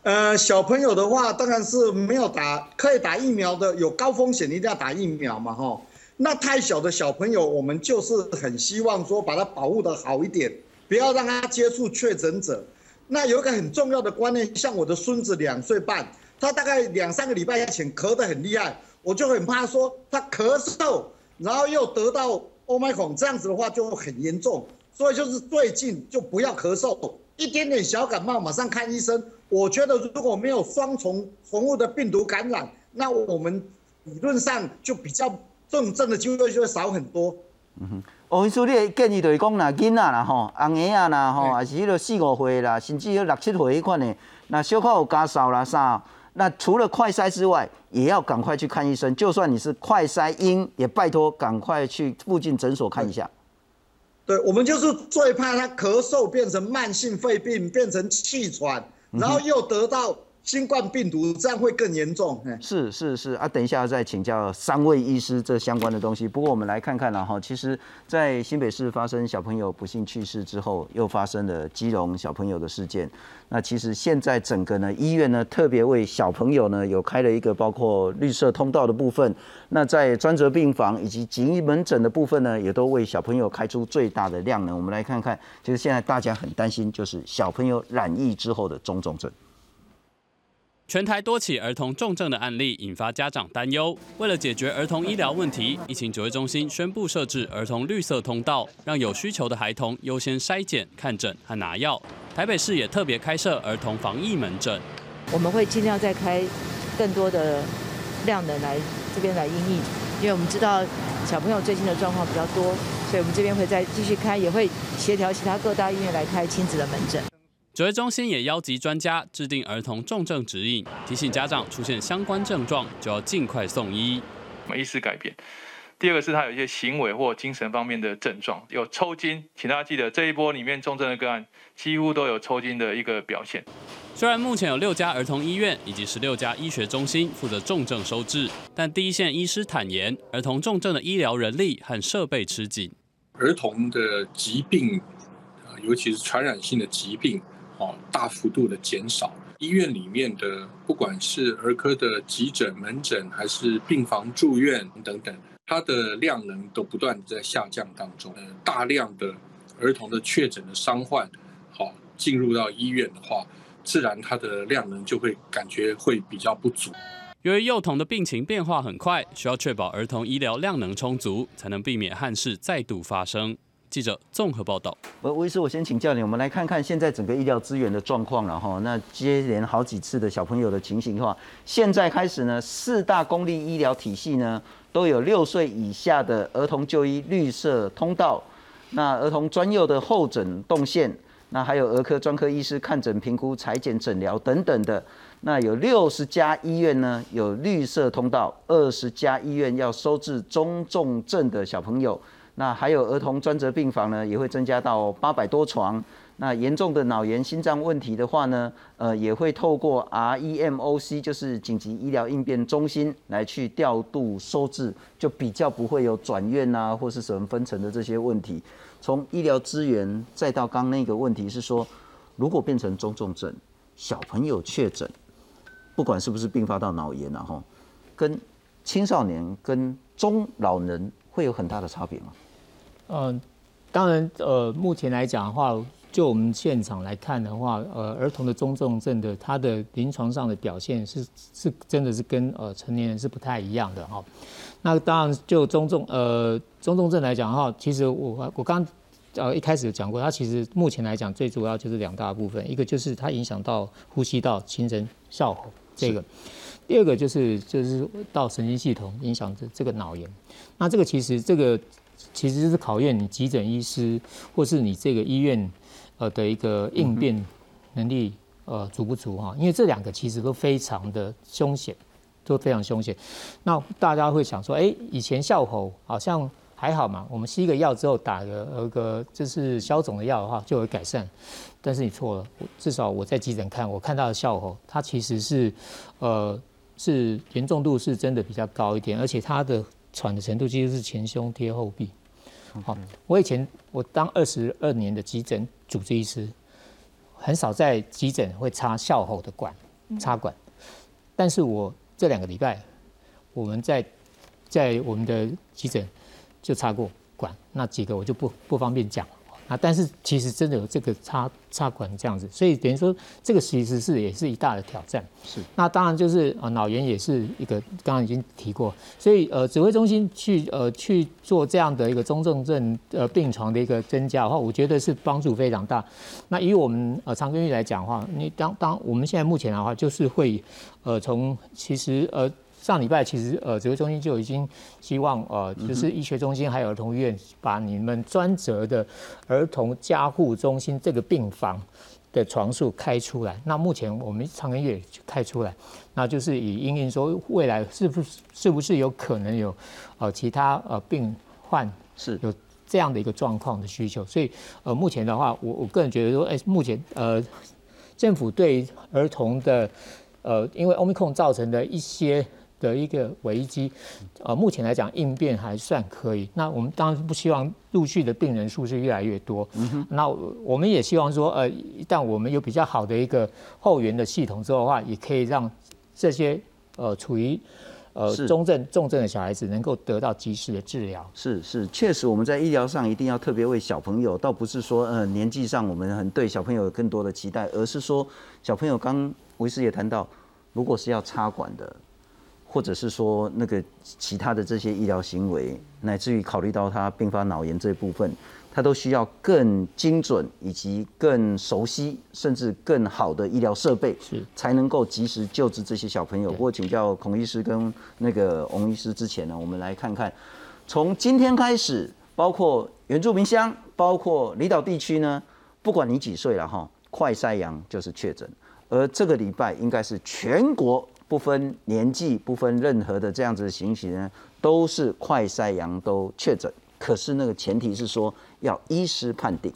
呃，小朋友的话，当然是没有打可以打疫苗的，有高风险一定要打疫苗嘛，哈。那太小的小朋友，我们就是很希望说把他保护的好一点，不要让他接触确诊者。那有一个很重要的观念，像我的孙子两岁半，他大概两三个礼拜前咳得很厉害，我就很怕说他咳嗽，然后又得到欧麦孔，这样子的话就很严重。所以就是最近就不要咳嗽，一点点小感冒马上看医生。我觉得如果没有双重重物的病毒感染，那我们理论上就比较重症的机会就会少很多。嗯哼，王医师，你的建议就是讲，那囡仔啦吼，红婴仔啦吼，还是迄个四五岁啦，甚至有六七岁迄款的，那小可有咳嗽啦啥，那除了快筛之外，也要赶快去看医生。就算你是快筛阴，也拜托赶快去附近诊所看一下。对，我们就是最怕他咳嗽变成慢性肺病，变成气喘。然后又得到新冠病毒，这样会更严重。是是是啊，等一下再请教三位医师这相关的东西。不过我们来看看了哈，其实，在新北市发生小朋友不幸去世之后，又发生了基隆小朋友的事件。那其实现在整个呢医院呢，特别为小朋友呢有开了一个包括绿色通道的部分。那在专责病房以及急医门诊的部分呢，也都为小朋友开出最大的量能。我们来看看，就是现在大家很担心，就是小朋友染疫之后的种种症。全台多起儿童重症的案例引发家长担忧。为了解决儿童医疗问题，疫情指挥中心宣布设置儿童绿色通道，让有需求的孩童优先筛检、看诊和拿药。台北市也特别开设儿童防疫门诊。我们会尽量再开更多的量能来这边来应应，因为我们知道小朋友最近的状况比较多，所以我们这边会再继续开，也会协调其他各大医院来开亲子的门诊。指挥中心也邀集专家制定儿童重症指引，提醒家长出现相关症状就要尽快送医。我们意识改变。第二个是他有一些行为或精神方面的症状，有抽筋，请大家记得这一波里面重症的个案几乎都有抽筋的一个表现。虽然目前有六家儿童医院以及十六家医学中心负责重症收治，但第一线医师坦言，儿童重症的医疗人力和设备吃紧。儿童的疾病，啊，尤其是传染性的疾病。哦，大幅度的减少，医院里面的不管是儿科的急诊、门诊，还是病房住院等等，它的量能都不断在下降当中。大量的儿童的确诊的伤患，好进入到医院的话，自然它的量能就会感觉会比较不足。由于幼童的病情变化很快，需要确保儿童医疗量能充足，才能避免憾事再度发生。记者综合报道。呃，吴医师，我先请教你，我们来看看现在整个医疗资源的状况了哈。那接连好几次的小朋友的情形的话，现在开始呢，四大公立医疗体系呢都有六岁以下的儿童就医绿色通道，那儿童专用的候诊动线，那还有儿科专科医师看诊、评估、裁剪、诊疗等等的。那有六十家医院呢有绿色通道，二十家医院要收治中重症的小朋友。那还有儿童专责病房呢，也会增加到八百多床。那严重的脑炎、心脏问题的话呢，呃，也会透过 REMOC，就是紧急医疗应变中心来去调度收治，就比较不会有转院啊，或是什么分层的这些问题。从医疗资源再到刚那个问题是说，如果变成中重症，小朋友确诊，不管是不是并发到脑炎然后跟青少年跟中老人会有很大的差别吗？嗯，当然，呃，目前来讲的话，就我们现场来看的话，呃，儿童的中重症的他的临床上的表现是是真的是跟呃成年人是不太一样的哈。那当然，就中重呃中重症来讲的话，其实我我刚呃一开始讲过，它其实目前来讲最主要就是两大部分，一个就是它影响到呼吸道、形成哮吼这个，第二个就是就是到神经系统影响这这个脑炎。那这个其实这个。其实是考验你急诊医师，或是你这个医院，呃的一个应变能力，呃足不足哈？因为这两个其实都非常的凶险，都非常凶险。那大家会想说，哎，以前笑吼好像还好嘛，我们吸个药之后打个呃个就是消肿的药的话就会改善。但是你错了，至少我在急诊看，我看到的笑吼，它其实是，呃，是严重度是真的比较高一点，而且他的喘的程度几乎是前胸贴后壁。好，我以前我当二十二年的急诊主治医师，很少在急诊会插校后的管插管，但是我这两个礼拜，我们在在我们的急诊就插过管，那几个我就不不方便讲。啊，但是其实真的有这个插插管这样子，所以等于说这个其实是也是一大的挑战。是，那当然就是啊脑炎也是一个，刚刚已经提过，所以呃指挥中心去呃去做这样的一个中重症呃病床的一个增加的话，我觉得是帮助非常大。那以我们呃长庚医来讲的话，你当当我们现在目前的话，就是会呃从其实呃。上礼拜其实呃指挥中心就已经希望呃就是医学中心还有儿童医院把你们专责的儿童加护中心这个病房的床数开出来。那目前我们长庚医院开出来，那就是以因应说未来是不是是不是有可能有呃其他呃病患是有这样的一个状况的需求。所以呃目前的话，我我个人觉得说，哎目前呃政府对儿童的呃，因为 Omicron 造成的一些的一个危机，呃，目前来讲应变还算可以。那我们当然不希望陆续的病人数是越来越多。嗯那我们也希望说，呃，一旦我们有比较好的一个后援的系统之后的话，也可以让这些呃处于呃是中症、重症的小孩子能够得到及时的治疗。是是，确实我们在医疗上一定要特别为小朋友，倒不是说呃年纪上我们很对小朋友有更多的期待，而是说小朋友刚维师也谈到，如果是要插管的，或者是说那个其他的这些医疗行为，乃至于考虑到他并发脑炎这部分，他都需要更精准以及更熟悉，甚至更好的医疗设备，是才能够及时救治这些小朋友。不过请教孔医师跟那个翁医师之前呢，我们来看看，从今天开始，包括原住民乡，包括离岛地区呢，不管你几岁了哈，快筛阳就是确诊。而这个礼拜应该是全国不分年纪、不分任何的这样子的情形呢，都是快筛阳都确诊。可是那个前提是说要医师判定。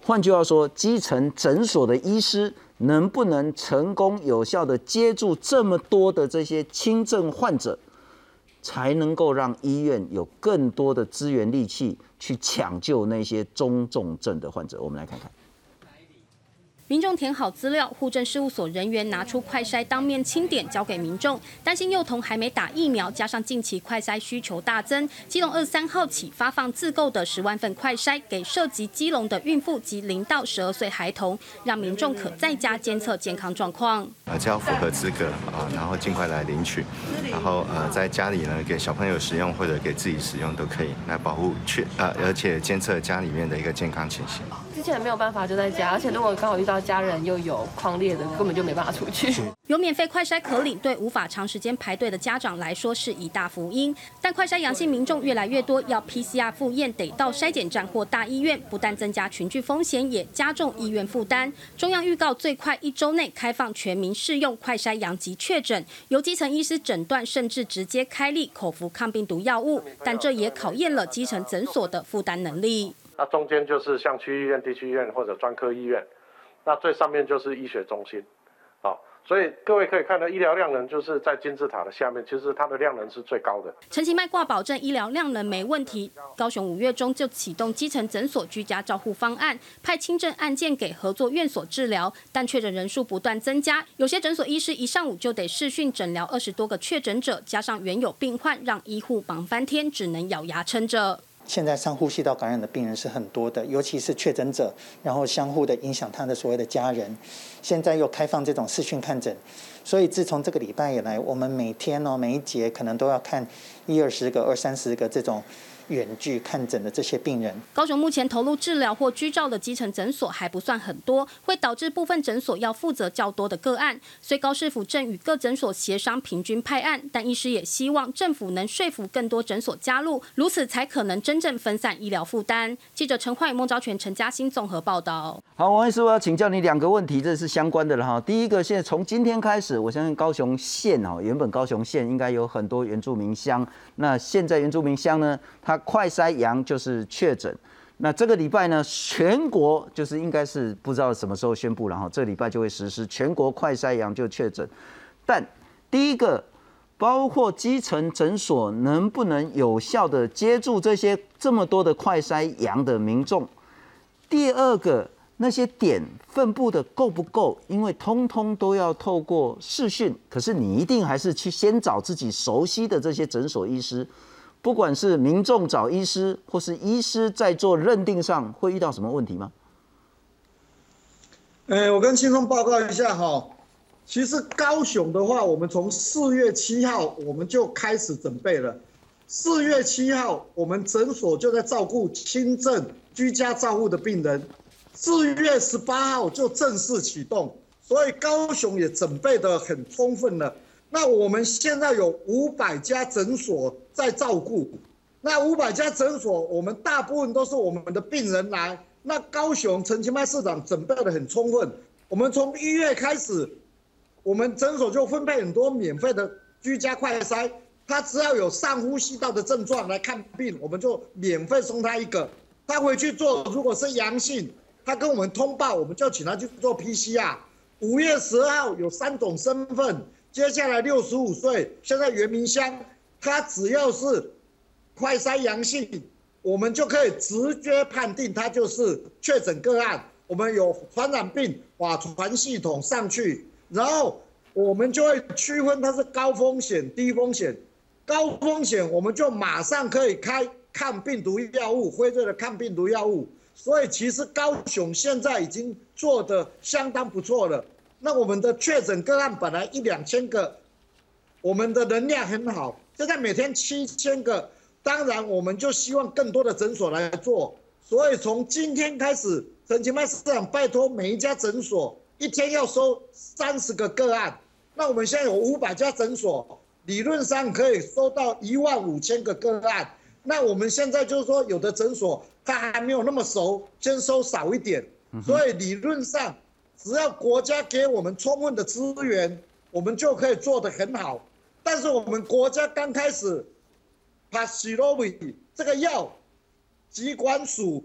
换句话说，基层诊所的医师能不能成功有效的接住这么多的这些轻症患者，才能够让医院有更多的资源力气去抢救那些中重症的患者。我们来看看。民众填好资料，户政事务所人员拿出快筛当面清点交给民众。担心幼童还没打疫苗，加上近期快筛需求大增，基隆二三号起发放自购的十万份快筛给涉及基隆的孕妇及零到十二岁孩童，让民众可在家监测健康状况。呃，只要符合资格啊，然后尽快来领取，然后呃，在家里呢给小朋友使用或者给自己使用都可以，来保护确呃，而且监测家里面的一个健康情形。之前没有办法就在家，而且如果刚好遇到家人又有狂烈的，根本就没办法出去。有免费快筛可领，对无法长时间排队的家长来说是一大福音。但快筛阳性民众越来越多，要 PCR 复验得到筛检站或大医院，不但增加群聚风险，也加重医院负担。中央预告最快一周内开放全民适用快筛阳及确诊，由基层医师诊断，甚至直接开立口服抗病毒药物。但这也考验了基层诊所的负担能力。那中间就是像区医院、地区医院或者专科医院，那最上面就是医学中心，好、所以各位可以看到，医疗量能就是在金字塔的下面，其实它的量能是最高的。陈其迈挂保证医疗量能没问题。高雄五月中就启动基层诊所居家照护方案，派轻症案件给合作院所治疗，但确诊人数不断增加，有些诊所医师一上午就得视讯诊疗二十多个确诊者，加上原有病患，让医护忙翻天，只能咬牙撑着。现在上呼吸道感染的病人是很多的，尤其是确诊者，然后相互的影响他的所谓的家人。现在又开放这种视讯看诊，所以自从这个礼拜以来，我们每天哦每一节可能都要看一二十个、二三十个这种远距看诊的这些病人。高雄目前投入治疗或居照的基层诊所还不算很多，会导致部分诊所要负责较多的个案。所以高市府正与各诊所协商平均派案，但医师也希望政府能说服更多诊所加入，如此才可能真正分散医疗负担。记者陈焕宇、孟昭全、陈嘉欣综合报道。好，王医师，我要请教你两个问题，这是相关的了哈。第一个，现在从今天开始，我相信高雄县哦，原本高雄县应该有很多原住民乡，那现在原住民乡呢，它快筛阳就是确诊。那这个礼拜呢，全国就是应该是不知道什么时候宣布，然后这礼拜就会实施全国快筛阳就确诊。但第一个，包括基层诊所能不能有效的接住这些这么多的快筛阳的民众？第二个，那些点分布的够不够？因为通通都要透过视讯，可是你一定还是去先找自己熟悉的这些诊所医师，不管是民众找医师，或是医师在做认定上，会遇到什么问题吗？呃，我跟青松报告一下哈，其实高雄的话，我们从四月七号我们就开始准备了。四月七号，我们诊所就在照顾轻症居家照护的病人。四月十八号就正式启动，所以高雄也准备得很充分了。那我们现在有五百家诊所在照顾，那五百家诊所，我们大部分都是我们的病人来。那高雄陈其迈市长准备的很充分，我们从一月开始，我们诊所就分配很多免费的居家快筛，他只要有上呼吸道的症状来看病，我们就免费送他一个。他回去做，如果是阳性，他跟我们通报，我们就请他去做 PCR。五月十号有三种身份，接下来六十五岁，现在袁明香，他只要是快筛阳性，我们就可以直接判定他就是确诊个案。我们有传染病把传系统上去，然后我们就会区分它是高风险、低风险。高风险我们就马上可以开抗病毒药物，辉瑞的抗病毒药物。所以其实高雄现在已经做的相当不错了。那我们的确诊个案本来一两千个，我们的能量很好，现在每天七千个。当然，我们就希望更多的诊所来做。所以从今天开始，陈其迈市长拜托每一家诊所一天要收三十个个案。那我们现在有五百家诊所，理论上可以收到一万五千个个案。那我们现在就是说，有的诊所他还没有那么熟，先收少一点。所以理论上，只要国家给我们充分的资源，我们就可以做得很好。但是我们国家刚开始，帕西罗韦这个药，疾管署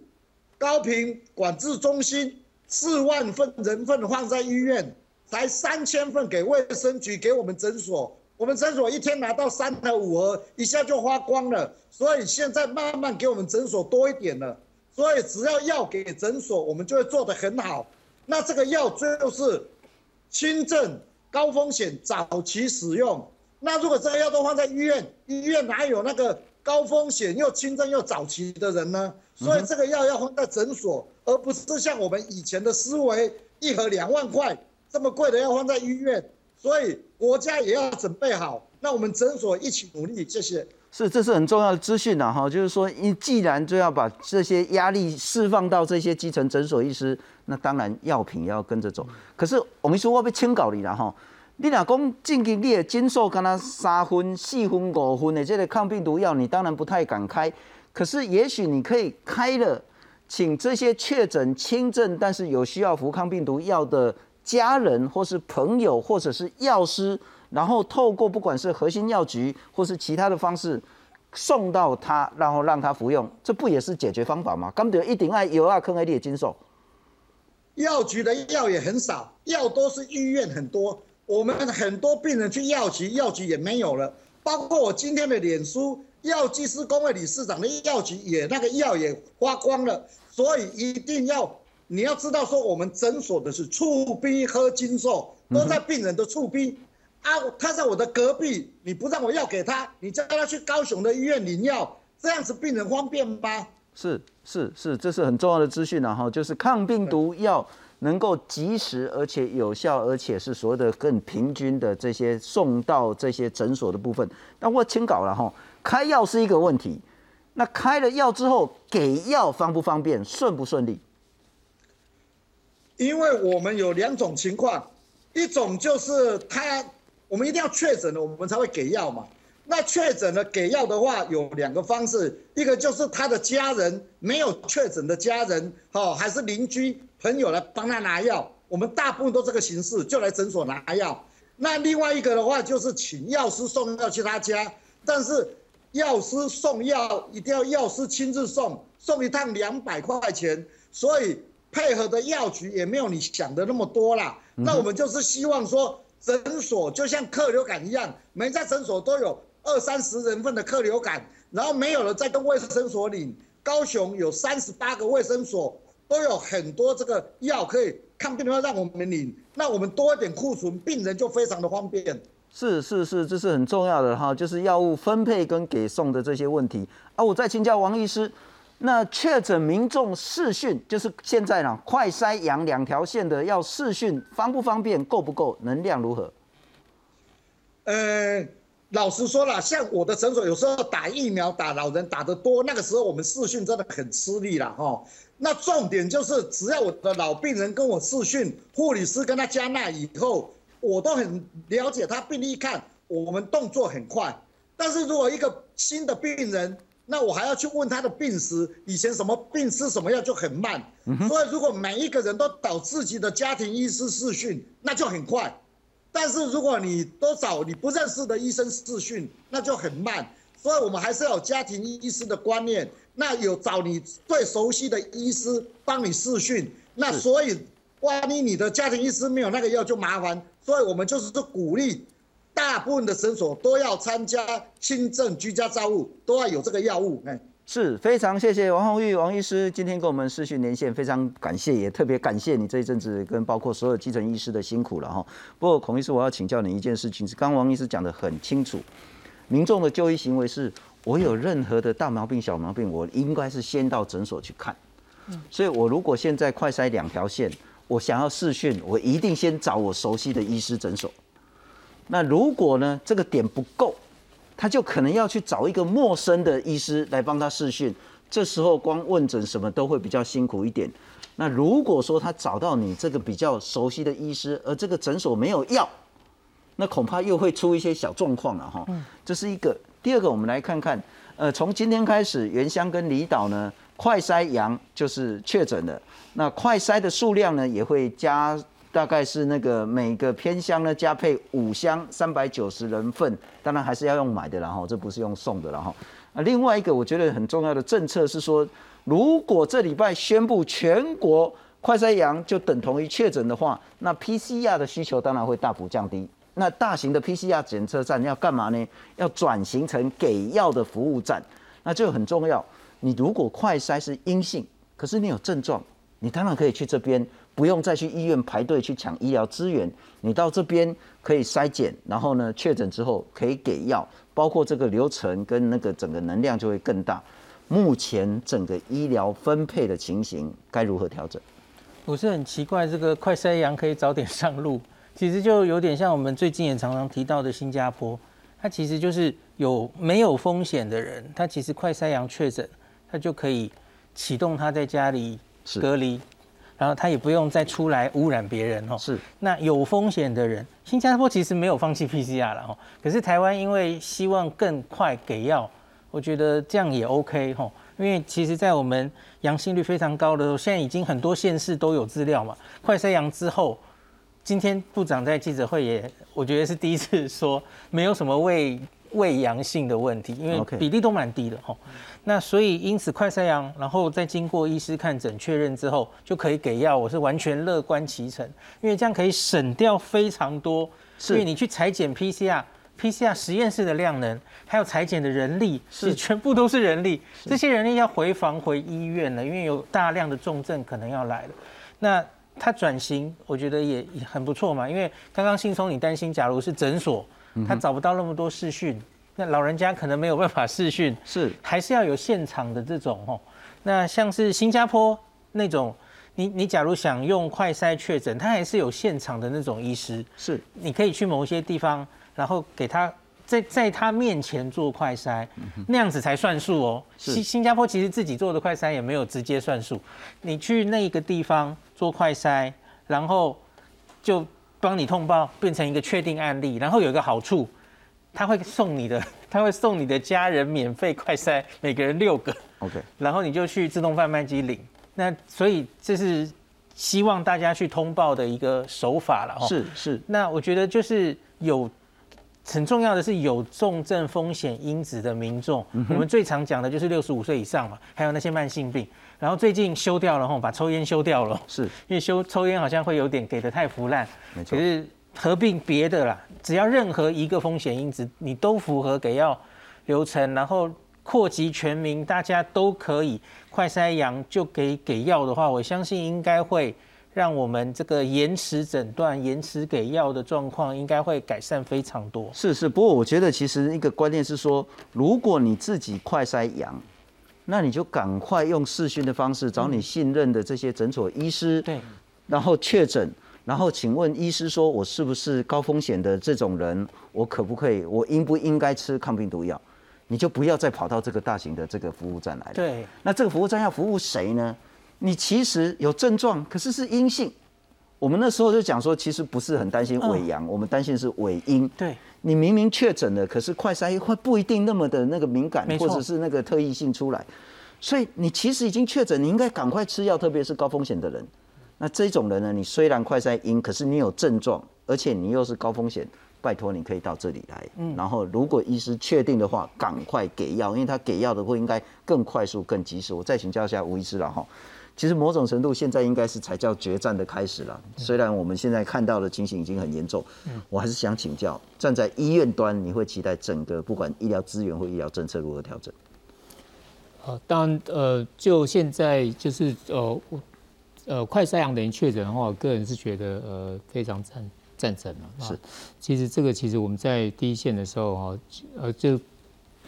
高频管制中心四万份人份放在医院，才三千份给卫生局给我们诊所。我们诊所一天拿到三盒五盒，一下就花光了。所以现在慢慢给我们诊所多一点了。所以只要药给诊所，我们就会做得很好。那这个药最后是轻症、高风险、早期使用。那如果这个药都放在医院，医院哪有那个高风险又轻症又早期的人呢？所以这个药要放在诊所，而不是像我们以前的思维，一盒两万块这么贵的要放在医院。所以国家也要准备好，那我们诊所一起努力，谢谢。是，这是很重要的资讯呐，哈，就是说，你既然就要把这些压力释放到这些基层诊所医师，那当然药品也要跟着走。可是我们说，我被清稿你了哈，你若讲近期你的诊所跟他三分、四分、五分的这个抗病毒药，你当然不太敢开。可是也许你可以开了，请这些确诊轻症但是有需要服抗病毒药的。家人或是朋友或者是药师，然后透过不管是核心药局或是其他的方式送到他，然后让他服用，这不也是解决方法吗？刚得一定爱有啊，坑爱你的经受。药局的药也很少，药都是医院很多，我们很多病人去药局，药局也没有了。包括我今天的脸书，药剂师工会理事长的药局也那个药也花光了，所以一定要。你要知道，说我们诊所的是触逼和经受，都在病人的触逼啊，他在我的隔壁，你不让我药给他，你叫他去高雄的医院领药，这样子病人方便吗？是是是，这是很重要的资讯了哈，就是抗病毒药能够及时而且有效，而且是所谓的更平均的这些送到这些诊所的部分。那我清稿了哈，开药是一个问题，那开了药之后给药方不方便，顺不顺利？因为我们有两种情况，一种就是他，我们一定要确诊了，我们才会给药嘛。那确诊了给药的话，有两个方式，一个就是他的家人没有确诊的家人，哦，还是邻居朋友来帮他拿药。我们大部分都这个形式，就来诊所拿药。那另外一个的话，就是请药师送药去他家，但是药师送药一定要药师亲自送，送一趟两百块钱，所以。配合的药局也没有你想的那么多啦。那我们就是希望说，诊所就像客流感一样，每家诊所都有二三十人份的客流感，然后没有了再跟卫生所领。高雄有三十八个卫生所，都有很多这个药可以抗病毒药让我们领。那我们多一点库存，病人就非常的方便。是是是，这是很重要的哈，就是药物分配跟给送的这些问题啊。我再请教王医师。那确诊民众视讯，就是现在呢，快筛阳两条线的要视讯，方不方便，够不够，能量如何？呃，老实说了，像我的诊所有时候打疫苗打老人打得多，那个时候我们视讯真的很吃力了哈。那重点就是，只要我的老病人跟我视讯，护理师跟他加纳以后，我都很了解他病历，看我们动作很快。但是如果一个新的病人，那我还要去问他的病史，以前什么病吃什么药就很慢，所以如果每一个人都找自己的家庭医师试训，那就很快。但是如果你都找你不认识的医生试训，那就很慢。所以我们还是要有家庭医师的观念，那有找你最熟悉的医师帮你试训。那所以万一你的家庭医师没有那个药就麻烦，所以我们就是鼓励大部分的诊所都要参加轻症居家照护，都要有这个药物。哎，是非常谢谢王宏玉王医师今天跟我们视讯连线，非常感谢，也特别感谢你这一阵子跟包括所有基层医师的辛苦了哈。不过孔医师，我要请教你一件事情，是刚王医师讲的很清楚，民众的就医行为是，我有任何的大毛病小毛病，我应该是先到诊所去看。所以，我如果现在快筛两条线，我想要视讯，我一定先找我熟悉的医师诊所。那如果呢，这个点不够，他就可能要去找一个陌生的医师来帮他试训。这时候光问诊什么都会比较辛苦一点。那如果说他找到你这个比较熟悉的医师，而这个诊所没有药，那恐怕又会出一些小状况了哈。这是一个。第二个，我们来看看，呃，从今天开始，原乡跟离岛呢。快筛阳就是确诊的，那快筛的数量呢也会加，大概是那个每个偏乡呢加配五箱三百九十人份，当然还是要用买的，然后这不是用送的，然后啊另外一个我觉得很重要的政策是说，如果这礼拜宣布全国快筛阳就等同于确诊的话，那 PCR 的需求当然会大幅降低，那大型的 PCR 检测站要干嘛呢？要转型成给药的服务站，那这个很重要。你如果快筛是阴性，可是你有症状，你当然可以去这边，不用再去医院排队去抢医疗资源。你到这边可以筛检，然后呢确诊之后可以给药，包括这个流程跟那个整个能量就会更大。目前整个医疗分配的情形该如何调整？我是很奇怪，这个快筛阳可以早点上路，其实就有点像我们最近也常常提到的新加坡，它其实就是有没有风险的人，他其实快筛阳确诊。他就可以启动他在家里隔离，然后他也不用再出来污染别人哦。是，那有风险的人，新加坡其实没有放弃 PCR 了哦。可是台湾因为希望更快给药，我觉得这样也 OK 哦。因为其实，在我们阳性率非常高的时候，现在已经很多县市都有资料嘛。快筛阳之后，今天部长在记者会也，我觉得是第一次说没有什么未未阳性的问题，因为比例都蛮低的哈。那所以因此快筛阳，然后再经过医师看诊确认之后，就可以给药。我是完全乐观其成，因为这样可以省掉非常多。因为你去裁剪 PCR，PCR 实验室的量能，还有裁剪的人力，是全部都是人力。这些人力要回房回医院了，因为有大量的重症可能要来了。那他转型，我觉得也很不错嘛。因为刚刚信聪你担心，假如是诊所，他找不到那么多视讯。那老人家可能没有办法视讯，是还是要有现场的这种哦。那像是新加坡那种，你你假如想用快筛确诊，他还是有现场的那种医师，是你可以去某些地方，然后给他在在他面前做快筛，那样子才算数哦。新新加坡其实自己做的快筛也没有直接算数，你去那个地方做快筛，然后就帮你通报变成一个确定案例，然后有一个好处。他会送你的，他会送你的家人免费快筛，每个人六个，OK，然后你就去自动贩卖机领。那所以这是希望大家去通报的一个手法了，是是。那我觉得就是有很重要的是有重症风险因子的民众，我们最常讲的就是六十五岁以上嘛，还有那些慢性病。然后最近修掉了吼，把抽烟修掉了，是因为修抽烟好像会有点给的太腐烂，没错。可是合并别的啦，只要任何一个风险因子你都符合给药流程，然后扩及全民，大家都可以快筛阳就给给药的话，我相信应该会让我们这个延迟诊断、延迟给药的状况应该会改善非常多。是是，不过我觉得其实一个观念是说，如果你自己快筛阳，那你就赶快用视讯的方式找你信任的这些诊所医师，对，然后确诊。然后请问医师说，我是不是高风险的这种人？我可不可以？我应不应该吃抗病毒药？你就不要再跑到这个大型的这个服务站来了。对。那这个服务站要服务谁呢？你其实有症状，可是是阴性。我们那时候就讲说，其实不是很担心伪阳，我们担心是伪阴。对。你明明确诊了，可是快筛会不一定那么的那个敏感，或者是那个特异性出来。所以你其实已经确诊，你应该赶快吃药，特别是高风险的人。那这种人呢？你虽然快筛阴，可是你有症状，而且你又是高风险，拜托你可以到这里来。嗯，然后如果医师确定的话，赶快给药，因为他给药的会应该更快速、更及时。我再请教一下吴医师了哈，其实某种程度现在应该是才叫决战的开始了。虽然我们现在看到的情形已经很严重，我还是想请教，站在医院端，你会期待整个不管医疗资源或医疗政策如何调整？呃，当然，呃，就现在就是呃，呃，快筛阳的人确诊的话，我个人是觉得呃非常赞赞成了。是，其实这个其实我们在第一线的时候哈，呃，就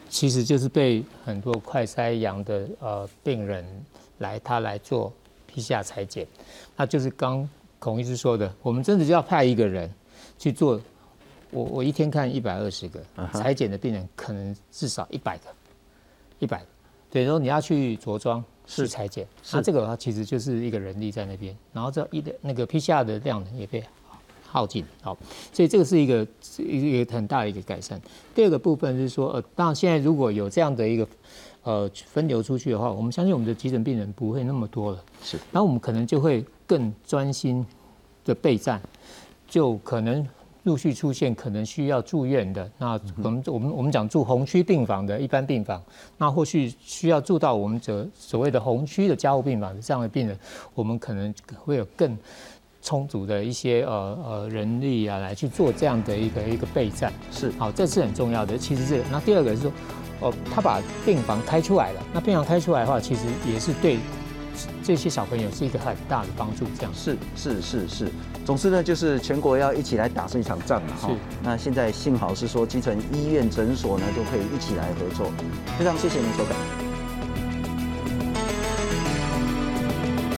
其实就是被很多快筛阳的呃病人来他来做 PCR 裁剪，那就是刚孔医师说的，我们真的就要派一个人去做，我我一天看一百二十个裁剪的病人，可能至少一百个，一百。所以说你要去着装去裁剪，那这个的话其实就是一个人力在那边，然后这一的那个 PCR 的量呢也被耗尽，好，所以这个是一个一个很大的一个改善。第二个部分是说，呃，当然现在如果有这样的一个呃分流出去的话，我们相信我们的急诊病人不会那么多了，是，那我们可能就会更专心的备战，就可能。陆续出现可能需要住院的，那我们我们我们讲住红区病房的一般病房，那或许需要住到我们这所谓的红区的加护病房的这样的病人，我们可能会有更充足的一些呃呃人力啊来去做这样的一个一个备战。是，好，这是很重要的。其实这个，那第二个是说，哦，他把病房开出来了，那病房开出来的话，其实也是对。这些小朋友是一个很大的帮助，这样是是是是，总之呢，就是全国要一起来打这一场仗了哈。那现在幸好是说基层医院诊所呢都可以一起来合作，非常谢谢您收看。